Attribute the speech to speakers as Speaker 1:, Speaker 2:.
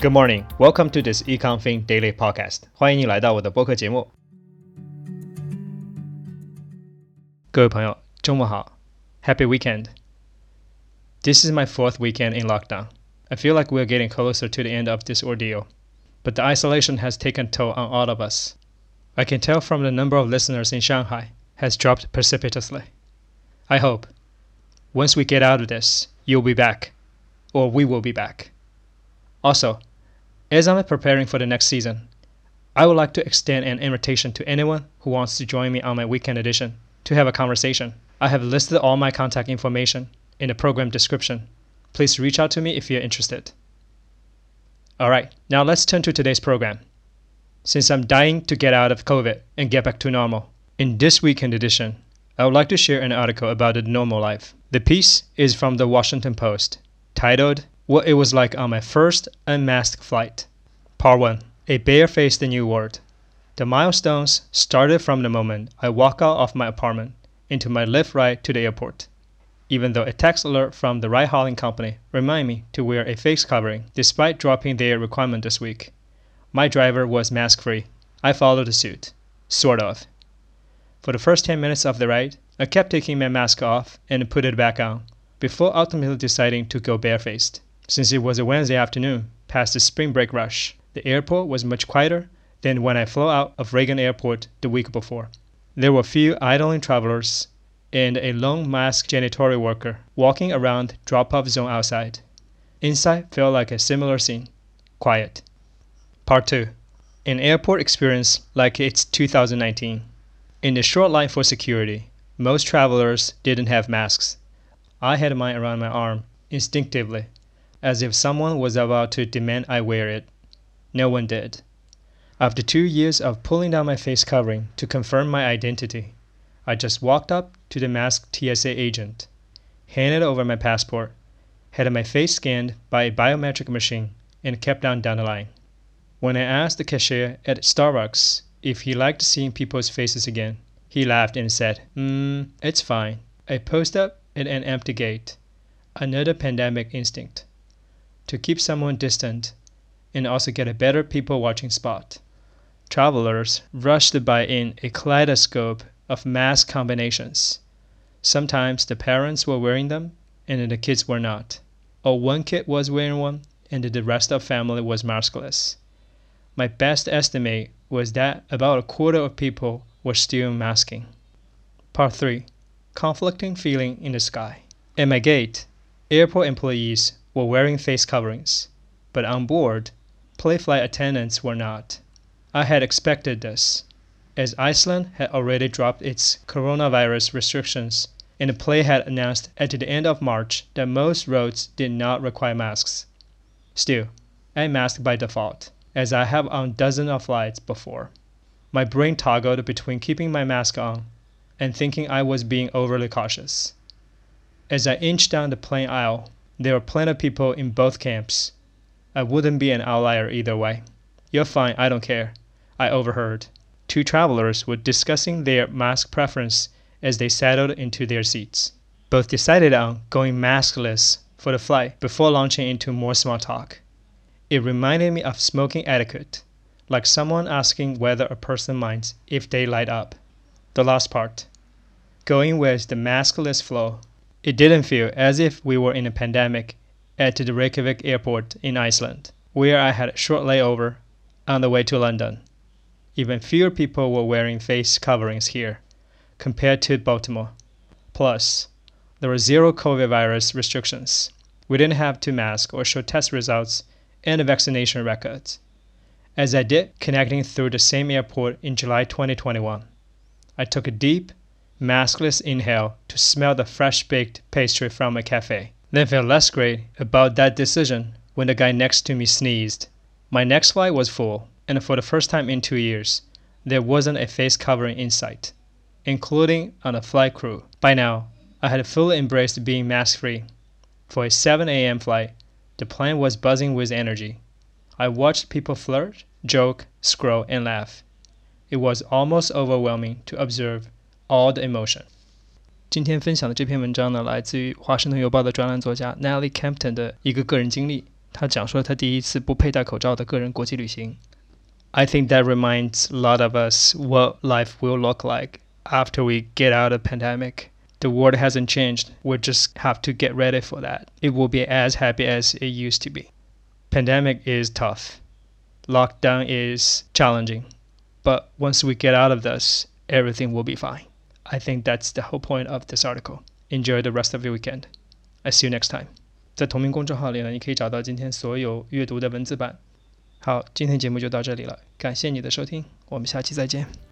Speaker 1: Good morning, welcome to this Econ Fin Daily Podcast。欢迎你来到我的播客节目。各位朋友，周末好，Happy weekend。This is my fourth weekend in lockdown. I feel like we're getting closer to the end of this ordeal, but the isolation has taken a toll on all of us. I can tell from the number of listeners in Shanghai has dropped precipitously. I hope once we get out of this, you'll be back, or we will be back. Also, as I'm preparing for the next season, I would like to extend an invitation to anyone who wants to join me on my weekend edition to have a conversation. I have listed all my contact information in the program description. Please reach out to me if you're interested. Alright, now let's turn to today's program. Since I'm dying to get out of COVID and get back to normal, in this weekend edition, I would like to share an article about the normal life. The piece is from the Washington Post, titled what it was like on my first unmasked flight. Part 1 A Barefaced New World. The milestones started from the moment I walk out of my apartment into my Lyft ride to the airport. Even though a text alert from the ride hailing company reminded me to wear a face covering despite dropping their requirement this week, my driver was mask free. I followed the suit. Sort of. For the first 10 minutes of the ride, I kept taking my mask off and put it back on before ultimately deciding to go barefaced. Since it was a Wednesday afternoon, past the spring break rush, the airport was much quieter than when I flew out of Reagan Airport the week before. There were few idling travelers and a lone masked janitorial worker walking around drop-off zone outside. Inside felt like a similar scene. Quiet. Part 2. An airport experience like it's 2019. In the short line for security, most travelers didn't have masks. I had mine around my arm instinctively as if someone was about to demand I wear it. No one did. After two years of pulling down my face covering to confirm my identity, I just walked up to the masked TSA agent, handed over my passport, had my face scanned by a biometric machine, and kept on down the line. When I asked the cashier at Starbucks if he liked seeing people's faces again, he laughed and said, Mm, it's fine. I post up at an empty gate. Another pandemic instinct to keep someone distant and also get a better people watching spot. Travelers rushed by in a kaleidoscope of mask combinations. Sometimes the parents were wearing them and the kids were not. Or one kid was wearing one and the rest of family was maskless. My best estimate was that about a quarter of people were still masking. Part 3 Conflicting Feeling in the Sky. At my gate, airport employees were wearing face coverings, but on board, Play flight attendants were not. I had expected this, as Iceland had already dropped its coronavirus restrictions and the Play had announced at the end of March that most roads did not require masks. Still, I masked by default, as I have on dozens of flights before. My brain toggled between keeping my mask on and thinking I was being overly cautious. As I inched down the plane aisle, there are plenty of people in both camps. I wouldn't be an outlier either way. You're fine, I don't care. I overheard. Two travelers were discussing their mask preference as they settled into their seats. Both decided on going maskless for the flight before launching into more small talk. It reminded me of smoking etiquette, like someone asking whether a person minds if they light up. The last part. Going with the maskless flow it didn't feel as if we were in a pandemic at the Reykjavik airport in Iceland, where I had a short layover on the way to London. Even fewer people were wearing face coverings here compared to Baltimore. Plus, there were zero COVID virus restrictions. We didn't have to mask or show test results and vaccination records, as I did connecting through the same airport in July 2021. I took a deep, maskless inhale to smell the fresh baked pastry from a cafe. Then felt less great about that decision when the guy next to me sneezed. My next flight was full, and for the first time in two years, there wasn't a face covering in sight, including on the flight crew. By now, I had fully embraced being mask free. For a 7 a.m. flight, the plane was buzzing with energy. I watched people flirt, joke, scroll, and laugh. It was almost overwhelming to observe all the emotion。今天分享的这篇文章呢，来自于《华盛顿邮报》的专栏作家 Nellie Campton 的一个个人经历。 他讲述了他第一次不佩戴口罩的个人国际旅行。I think that reminds a lot of us what life will look like after we get out of the pandemic. The world hasn't changed. We just have to get ready for that. It will be as happy as it used to be. Pandemic is tough. Lockdown is challenging. But once we get out of this, everything will be fine. I think that's the whole point of this article. Enjoy the rest of your weekend. I see you next time. 在同名公众号里呢，你可以找到今天所有阅读的文字版。好，今天节目就到这里了，感谢你的收听，我们下期再见。